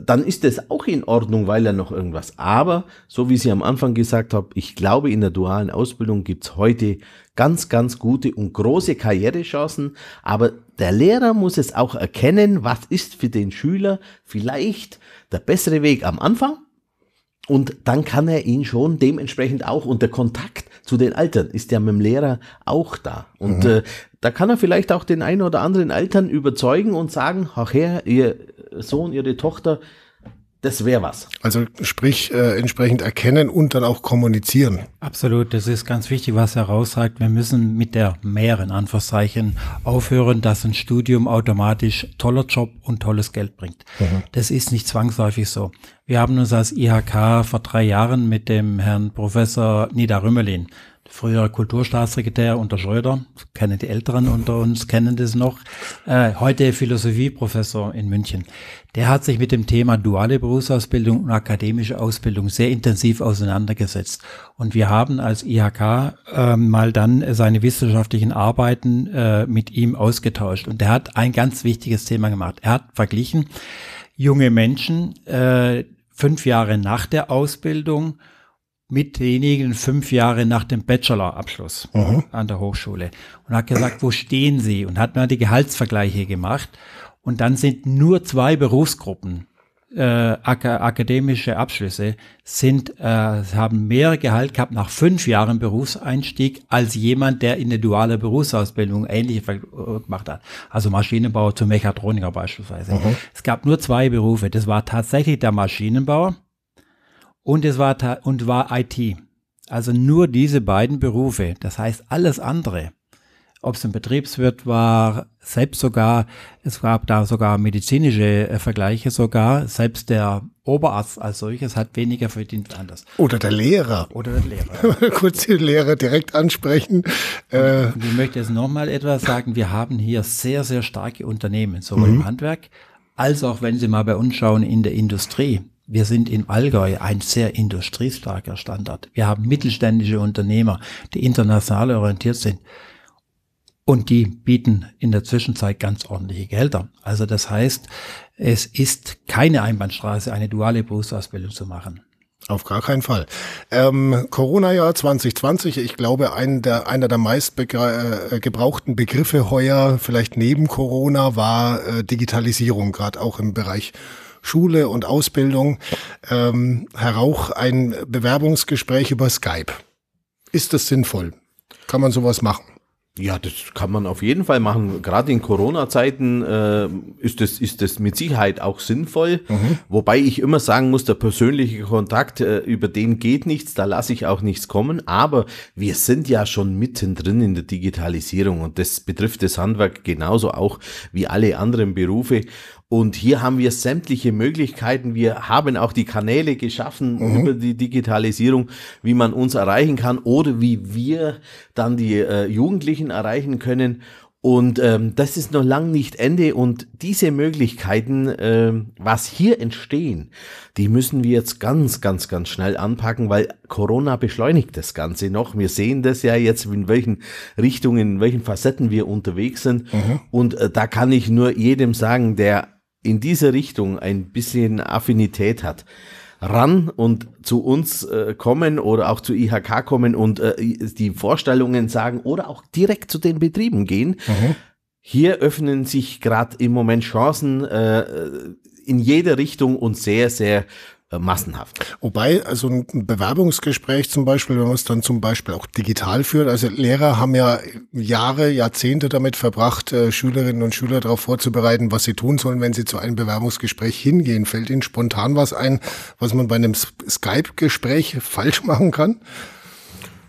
dann ist das auch in Ordnung, weil er noch irgendwas. Aber, so wie Sie am Anfang gesagt haben, ich glaube, in der dualen Ausbildung gibt's heute ganz, ganz gute und große Karrierechancen. Aber der Lehrer muss es auch erkennen, was ist für den Schüler vielleicht der bessere Weg am Anfang. Und dann kann er ihn schon dementsprechend auch, und der Kontakt zu den Eltern ist ja mit dem Lehrer auch da. Und mhm. äh, da kann er vielleicht auch den einen oder anderen Eltern überzeugen und sagen, ach her, ihr Sohn, ihre Tochter, das wäre was. Also sprich äh, entsprechend erkennen und dann auch kommunizieren. Absolut, das ist ganz wichtig, was er raussagt. Wir müssen mit der mehr in Anführungszeichen aufhören, dass ein Studium automatisch toller Job und tolles Geld bringt. Mhm. Das ist nicht zwangsläufig so. Wir haben uns als IHK vor drei Jahren mit dem Herrn Professor Nida Rümmelin früher Kulturstaatssekretär unter Schröder, kennen die Älteren unter uns, kennen das noch, äh, heute Philosophieprofessor in München. Der hat sich mit dem Thema duale Berufsausbildung und akademische Ausbildung sehr intensiv auseinandergesetzt. Und wir haben als IHK äh, mal dann seine wissenschaftlichen Arbeiten äh, mit ihm ausgetauscht. Und er hat ein ganz wichtiges Thema gemacht. Er hat verglichen junge Menschen äh, fünf Jahre nach der Ausbildung mit denjenigen fünf Jahre nach dem Bachelorabschluss mhm. an der Hochschule und hat gesagt, wo stehen Sie? Und hat mal die Gehaltsvergleiche gemacht. Und dann sind nur zwei Berufsgruppen, äh, ak akademische Abschlüsse, sind, äh, haben mehr Gehalt gehabt nach fünf Jahren Berufseinstieg als jemand, der in eine duale Berufsausbildung ähnliche gemacht hat. Also Maschinenbauer zum Mechatroniker beispielsweise. Mhm. Es gab nur zwei Berufe. Das war tatsächlich der Maschinenbauer und es war, und war IT. Also nur diese beiden Berufe. Das heißt, alles andere, ob es ein Betriebswirt war, selbst sogar, es gab da sogar medizinische äh, Vergleiche sogar, selbst der Oberarzt als solches hat weniger verdient anders. Oder der Lehrer. Oder der Lehrer. Kurz den Lehrer direkt ansprechen. Äh, und ich möchte jetzt nochmal etwas sagen. Wir haben hier sehr, sehr starke Unternehmen, sowohl mhm. im Handwerk als auch, wenn Sie mal bei uns schauen, in der Industrie. Wir sind in Allgäu ein sehr industriestarker Standort. Wir haben mittelständische Unternehmer, die international orientiert sind. Und die bieten in der Zwischenzeit ganz ordentliche Gelder. Also das heißt, es ist keine Einbahnstraße, eine duale Berufsausbildung zu machen. Auf gar keinen Fall. Ähm, Corona-Jahr 2020, ich glaube, ein der, einer der meist äh, gebrauchten Begriffe heuer, vielleicht neben Corona, war äh, Digitalisierung, gerade auch im Bereich Schule und Ausbildung. Ähm, Herr Rauch, ein Bewerbungsgespräch über Skype. Ist das sinnvoll? Kann man sowas machen? Ja, das kann man auf jeden Fall machen. Gerade in Corona-Zeiten äh, ist das ist das mit Sicherheit auch sinnvoll. Mhm. Wobei ich immer sagen muss, der persönliche Kontakt äh, über den geht nichts, da lasse ich auch nichts kommen. Aber wir sind ja schon mittendrin in der Digitalisierung und das betrifft das Handwerk genauso auch wie alle anderen Berufe. Und hier haben wir sämtliche Möglichkeiten. Wir haben auch die Kanäle geschaffen mhm. über die Digitalisierung, wie man uns erreichen kann oder wie wir dann die äh, Jugendlichen erreichen können. Und ähm, das ist noch lang nicht Ende. Und diese Möglichkeiten, äh, was hier entstehen, die müssen wir jetzt ganz, ganz, ganz schnell anpacken, weil Corona beschleunigt das Ganze noch. Wir sehen das ja jetzt, in welchen Richtungen, in welchen Facetten wir unterwegs sind. Mhm. Und äh, da kann ich nur jedem sagen, der in diese Richtung ein bisschen Affinität hat, ran und zu uns äh, kommen oder auch zu IHK kommen und äh, die Vorstellungen sagen oder auch direkt zu den Betrieben gehen. Mhm. Hier öffnen sich gerade im Moment Chancen äh, in jede Richtung und sehr, sehr äh, massenhaft. Wobei, also ein Bewerbungsgespräch zum Beispiel, wenn man es dann zum Beispiel auch digital führt, also Lehrer haben ja Jahre, Jahrzehnte damit verbracht, äh, Schülerinnen und Schüler darauf vorzubereiten, was sie tun sollen, wenn sie zu einem Bewerbungsgespräch hingehen. Fällt Ihnen spontan was ein, was man bei einem Skype-Gespräch falsch machen kann?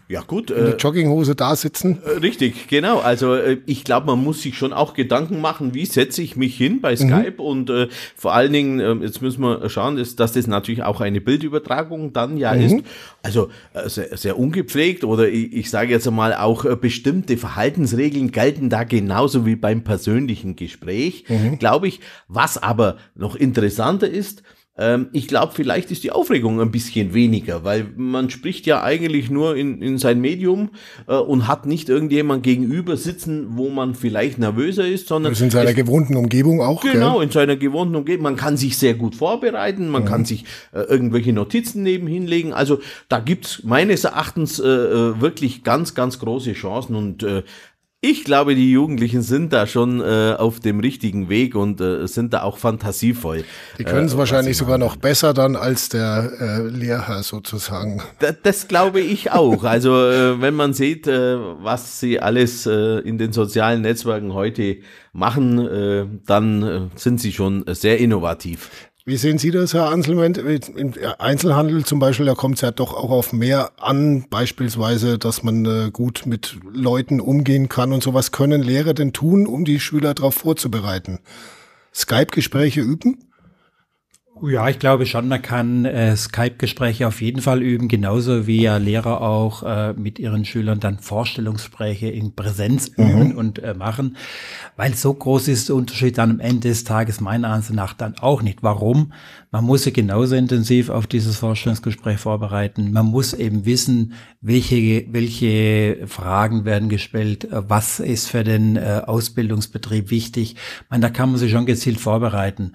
Ja gut. In der äh, Jogginghose da sitzen. Äh, richtig, genau. Also äh, ich glaube, man muss sich schon auch Gedanken machen, wie setze ich mich hin bei mhm. Skype mhm. und äh, vor allen Dingen, äh, jetzt müssen wir schauen, dass, dass das natürlich auch eine Bildübertragung dann ja mhm. ist. Also äh, sehr, sehr ungepflegt oder ich, ich sage jetzt einmal auch äh, bestimmte Verhaltensregeln gelten da genauso wie beim persönlichen Gespräch, mhm. glaube ich. Was aber noch interessanter ist, ähm, ich glaube, vielleicht ist die Aufregung ein bisschen weniger, weil man spricht ja eigentlich nur in, in sein Medium äh, und hat nicht irgendjemand gegenüber sitzen, wo man vielleicht nervöser ist, sondern. Das in seiner es, gewohnten Umgebung auch. Genau, gell? in seiner gewohnten Umgebung. Man kann sich sehr gut vorbereiten, man mhm. kann sich äh, irgendwelche Notizen nebenhin legen. Also da gibt's meines Erachtens äh, äh wirklich ganz, ganz große Chancen und äh, ich glaube, die Jugendlichen sind da schon äh, auf dem richtigen Weg und äh, sind da auch fantasievoll. Die können es äh, wahrscheinlich sogar noch besser dann als der äh, Lehrherr sozusagen. Das, das glaube ich auch. Also äh, wenn man sieht, äh, was sie alles in den sozialen Netzwerken heute machen, dann sind sie schon sehr innovativ. Wie sehen Sie das, Herr Anselment? Im Einzelhandel zum Beispiel, da kommt es ja doch auch auf mehr an, beispielsweise, dass man äh, gut mit Leuten umgehen kann und sowas. Können Lehrer denn tun, um die Schüler darauf vorzubereiten? Skype-Gespräche üben? Ja, ich glaube schon, man kann äh, Skype-Gespräche auf jeden Fall üben, genauso wie ja Lehrer auch äh, mit ihren Schülern dann Vorstellungsgespräche in Präsenz mhm. üben und äh, machen, weil so groß ist der Unterschied dann am Ende des Tages meiner Ansicht nach dann auch nicht. Warum? Man muss sich genauso intensiv auf dieses Vorstellungsgespräch vorbereiten. Man muss eben wissen, welche, welche Fragen werden gestellt, äh, was ist für den äh, Ausbildungsbetrieb wichtig. Ich meine, da kann man sich schon gezielt vorbereiten.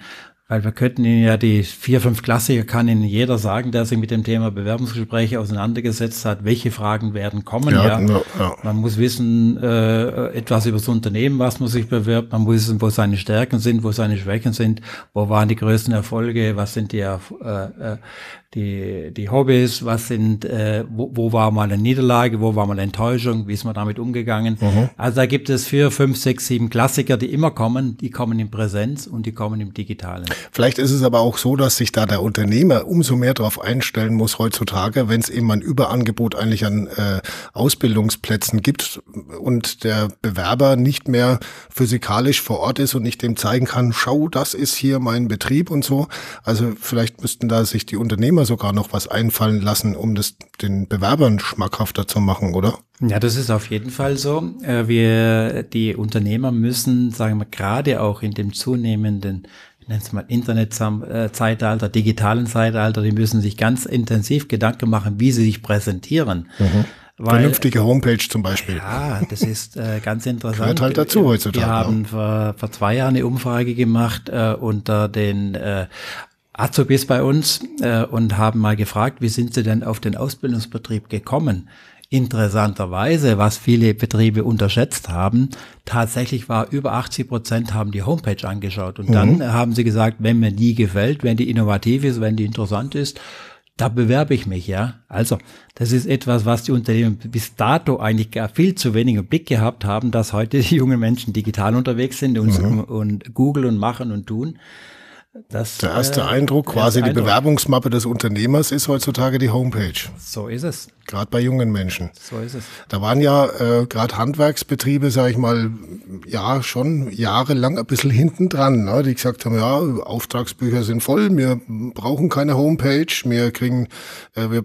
Weil wir könnten Ihnen ja die vier, fünf Klassiker kann Ihnen jeder sagen, der sich mit dem Thema Bewerbungsgespräche auseinandergesetzt hat, welche Fragen werden kommen. Ja, ja. ja. Man muss wissen äh, etwas über das Unternehmen, was man sich bewirbt. Man muss wissen, wo seine Stärken sind, wo seine Schwächen sind, wo waren die größten Erfolge, was sind die äh, äh, die, die Hobbys, was sind, äh, wo, wo war mal eine Niederlage, wo war mal eine Enttäuschung, wie ist man damit umgegangen. Mhm. Also da gibt es vier, fünf, sechs, sieben Klassiker, die immer kommen, die kommen in Präsenz und die kommen im Digitalen. Vielleicht ist es aber auch so, dass sich da der Unternehmer umso mehr darauf einstellen muss heutzutage, wenn es eben ein Überangebot eigentlich an äh, Ausbildungsplätzen gibt und der Bewerber nicht mehr physikalisch vor Ort ist und nicht dem zeigen kann, schau, das ist hier mein Betrieb und so. Also vielleicht müssten da sich die Unternehmer sogar noch was einfallen lassen, um das den Bewerbern schmackhafter zu machen, oder? Ja, das ist auf jeden Fall so. Äh, wir, die Unternehmer müssen, sagen wir, gerade auch in dem zunehmenden nennen es mal Internetzeitalter, digitalen Zeitalter, die müssen sich ganz intensiv Gedanken machen, wie sie sich präsentieren. Mhm. Weil, Vernünftige Homepage zum Beispiel. Ja, das ist äh, ganz interessant. Gehört halt dazu heutzutage. Wir haben vor, vor zwei Jahren eine Umfrage gemacht äh, unter den äh, Azubis bei uns äh, und haben mal gefragt, wie sind sie denn auf den Ausbildungsbetrieb gekommen? Interessanterweise, was viele Betriebe unterschätzt haben, tatsächlich war über 80 Prozent haben die Homepage angeschaut und mhm. dann haben sie gesagt, wenn mir die gefällt, wenn die innovativ ist, wenn die interessant ist, da bewerbe ich mich, ja. Also, das ist etwas, was die Unternehmen bis dato eigentlich gar viel zu wenig im Blick gehabt haben, dass heute die jungen Menschen digital unterwegs sind und, mhm. und Google und machen und tun. Das, der erste äh, Eindruck, quasi die Eindruck. Bewerbungsmappe des Unternehmers, ist heutzutage die Homepage. So ist es. Gerade bei jungen Menschen. So ist es. Da waren ja äh, gerade Handwerksbetriebe, sage ich mal, ja schon jahrelang ein bisschen hinten dran, ne? die gesagt haben, ja, Auftragsbücher sind voll, wir brauchen keine Homepage, wir kriegen, äh, wir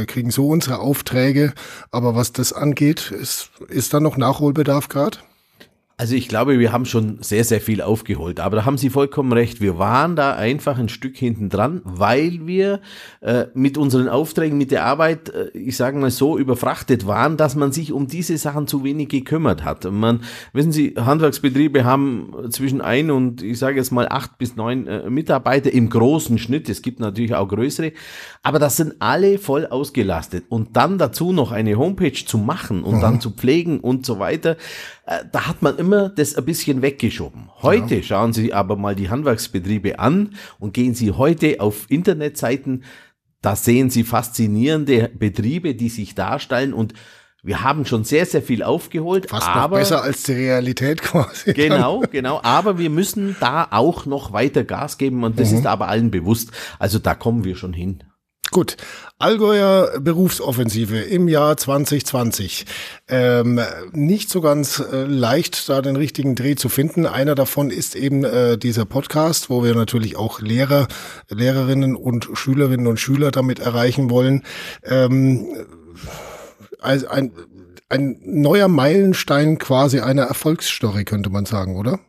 äh, kriegen so unsere Aufträge. Aber was das angeht, ist, ist da noch Nachholbedarf gerade? Also ich glaube, wir haben schon sehr, sehr viel aufgeholt. Aber da haben Sie vollkommen recht. Wir waren da einfach ein Stück hinten dran, weil wir äh, mit unseren Aufträgen, mit der Arbeit, äh, ich sage mal so, überfrachtet waren, dass man sich um diese Sachen zu wenig gekümmert hat. Man, wissen Sie, Handwerksbetriebe haben zwischen ein und ich sage jetzt mal acht bis neun äh, Mitarbeiter im großen Schnitt. Es gibt natürlich auch größere, aber das sind alle voll ausgelastet. Und dann dazu noch eine Homepage zu machen und mhm. dann zu pflegen und so weiter da hat man immer das ein bisschen weggeschoben. Heute ja. schauen Sie aber mal die Handwerksbetriebe an und gehen Sie heute auf Internetseiten, da sehen Sie faszinierende Betriebe, die sich darstellen und wir haben schon sehr, sehr viel aufgeholt. Fast aber, noch besser als die Realität quasi. Genau, genau. Aber wir müssen da auch noch weiter Gas geben und das mhm. ist aber allen bewusst. Also da kommen wir schon hin. Gut, Allgäuer Berufsoffensive im Jahr 2020. Ähm, nicht so ganz äh, leicht, da den richtigen Dreh zu finden. Einer davon ist eben äh, dieser Podcast, wo wir natürlich auch Lehrer, Lehrerinnen und Schülerinnen und Schüler damit erreichen wollen. Ähm, also ein, ein neuer Meilenstein quasi einer Erfolgsstory, könnte man sagen, oder?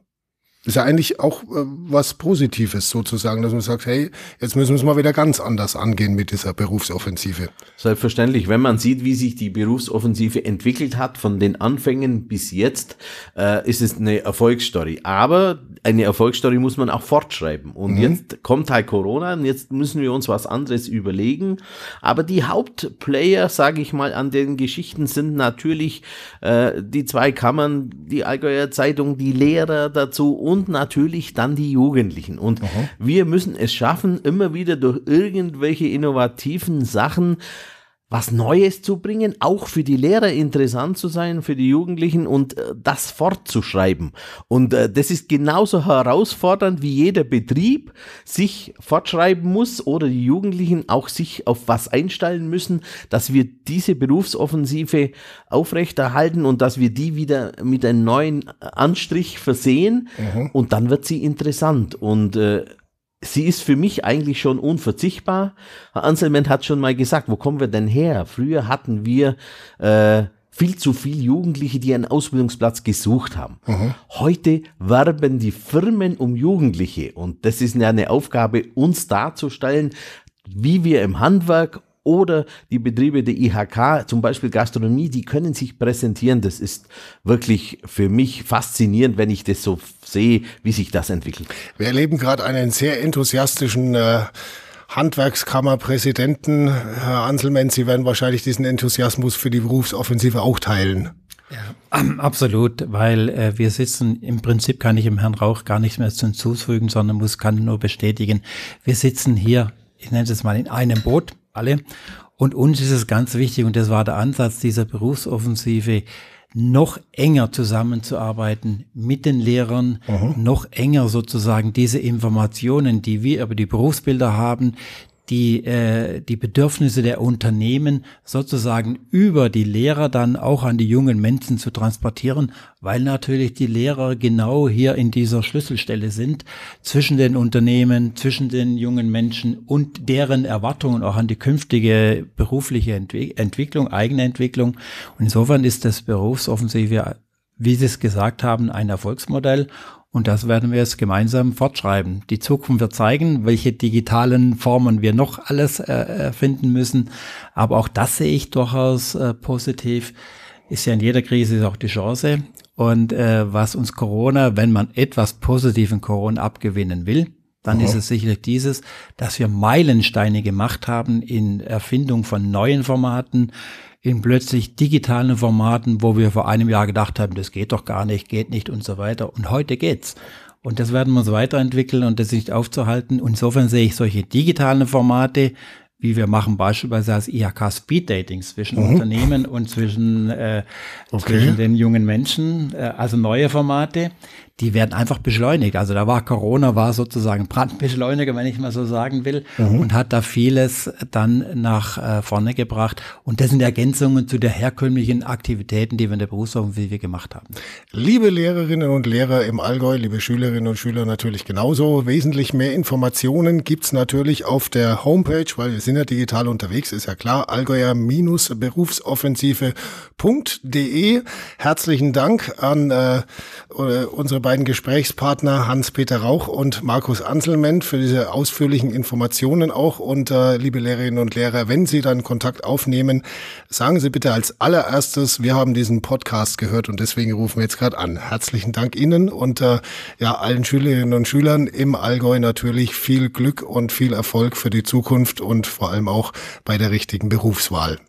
Ist ja eigentlich auch äh, was Positives sozusagen, dass man sagt, hey, jetzt müssen wir es mal wieder ganz anders angehen mit dieser Berufsoffensive. Selbstverständlich, wenn man sieht, wie sich die Berufsoffensive entwickelt hat von den Anfängen bis jetzt, äh, ist es eine Erfolgsstory. Aber eine Erfolgsstory muss man auch fortschreiben. Und mhm. jetzt kommt halt Corona und jetzt müssen wir uns was anderes überlegen. Aber die Hauptplayer, sage ich mal, an den Geschichten sind natürlich äh, die zwei Kammern, die Allgäuer Zeitung, die Lehrer dazu und natürlich dann die Jugendlichen. Und Aha. wir müssen es schaffen, immer wieder durch irgendwelche innovativen Sachen was Neues zu bringen, auch für die Lehrer interessant zu sein, für die Jugendlichen und äh, das fortzuschreiben. Und äh, das ist genauso herausfordernd, wie jeder Betrieb sich fortschreiben muss oder die Jugendlichen auch sich auf was einstellen müssen, dass wir diese Berufsoffensive aufrechterhalten und dass wir die wieder mit einem neuen Anstrich versehen mhm. und dann wird sie interessant. Und äh, sie ist für mich eigentlich schon unverzichtbar. Herr Anselment hat schon mal gesagt, wo kommen wir denn her? Früher hatten wir äh, viel zu viele Jugendliche, die einen Ausbildungsplatz gesucht haben. Mhm. Heute werben die Firmen um Jugendliche und das ist ja eine Aufgabe, uns darzustellen, wie wir im Handwerk oder die Betriebe der IHK, zum Beispiel Gastronomie, die können sich präsentieren. Das ist wirklich für mich faszinierend, wenn ich das so sehe, wie sich das entwickelt. Wir erleben gerade einen sehr enthusiastischen äh Handwerkskammerpräsidenten, Herr Anselmann, Sie werden wahrscheinlich diesen Enthusiasmus für die Berufsoffensive auch teilen. Ja, absolut, weil äh, wir sitzen, im Prinzip kann ich im Herrn Rauch gar nichts mehr hinzufügen, sondern muss, kann nur bestätigen, wir sitzen hier, ich nenne es mal in einem Boot, alle, und uns ist es ganz wichtig, und das war der Ansatz dieser Berufsoffensive, noch enger zusammenzuarbeiten mit den Lehrern, mhm. noch enger sozusagen diese Informationen, die wir über die Berufsbilder haben, die, äh, die Bedürfnisse der Unternehmen sozusagen über die Lehrer dann auch an die jungen Menschen zu transportieren, weil natürlich die Lehrer genau hier in dieser Schlüsselstelle sind zwischen den Unternehmen, zwischen den jungen Menschen und deren Erwartungen auch an die künftige berufliche Entwick Entwicklung, eigene Entwicklung. Und insofern ist das Berufsoffensive, wie Sie es gesagt haben, ein Erfolgsmodell. Und das werden wir jetzt gemeinsam fortschreiben. Die Zukunft wird zeigen, welche digitalen Formen wir noch alles äh, erfinden müssen. Aber auch das sehe ich durchaus äh, positiv. Ist ja in jeder Krise ist auch die Chance. Und äh, was uns Corona, wenn man etwas positiven Corona abgewinnen will, dann Aha. ist es sicherlich dieses, dass wir Meilensteine gemacht haben in Erfindung von neuen Formaten, in plötzlich digitalen Formaten, wo wir vor einem Jahr gedacht haben, das geht doch gar nicht, geht nicht und so weiter. Und heute geht's. Und das werden wir uns weiterentwickeln und das nicht aufzuhalten. insofern sehe ich solche digitalen Formate, wie wir machen beispielsweise als IHK Speed Dating zwischen mhm. Unternehmen und zwischen, äh, okay. zwischen den jungen Menschen, äh, also neue Formate, die werden einfach beschleunigt. Also da war Corona, war sozusagen Brandbeschleuniger, wenn ich mal so sagen will, mhm. und hat da vieles dann nach äh, vorne gebracht. Und das sind Ergänzungen zu der herkömmlichen Aktivitäten, die wir in der Berufsoffensive gemacht haben. Liebe Lehrerinnen und Lehrer im Allgäu, liebe Schülerinnen und Schüler natürlich genauso. Wesentlich mehr Informationen gibt's natürlich auf der Homepage, weil wir sind ja digital unterwegs, ist ja klar, allgäuer-berufsoffensive.de. Herzlichen Dank an äh, unsere beiden Gesprächspartner Hans-Peter Rauch und Markus Anselment für diese ausführlichen Informationen auch. Und äh, liebe Lehrerinnen und Lehrer, wenn Sie dann Kontakt aufnehmen, sagen Sie bitte als allererstes, wir haben diesen Podcast gehört und deswegen rufen wir jetzt gerade an. Herzlichen Dank Ihnen und äh, ja allen Schülerinnen und Schülern im Allgäu natürlich viel Glück und viel Erfolg für die Zukunft und vor allem auch bei der richtigen Berufswahl.